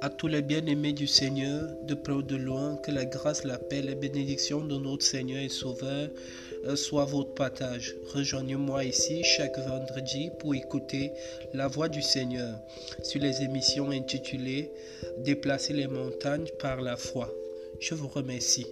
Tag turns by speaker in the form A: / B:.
A: À tous les bien-aimés du Seigneur, de près ou de loin, que la grâce, la paix, les bénédictions de notre Seigneur et Sauveur euh, soient votre partage. Rejoignez-moi ici chaque vendredi pour écouter la voix du Seigneur sur les émissions intitulées Déplacer les montagnes par la foi. Je vous remercie.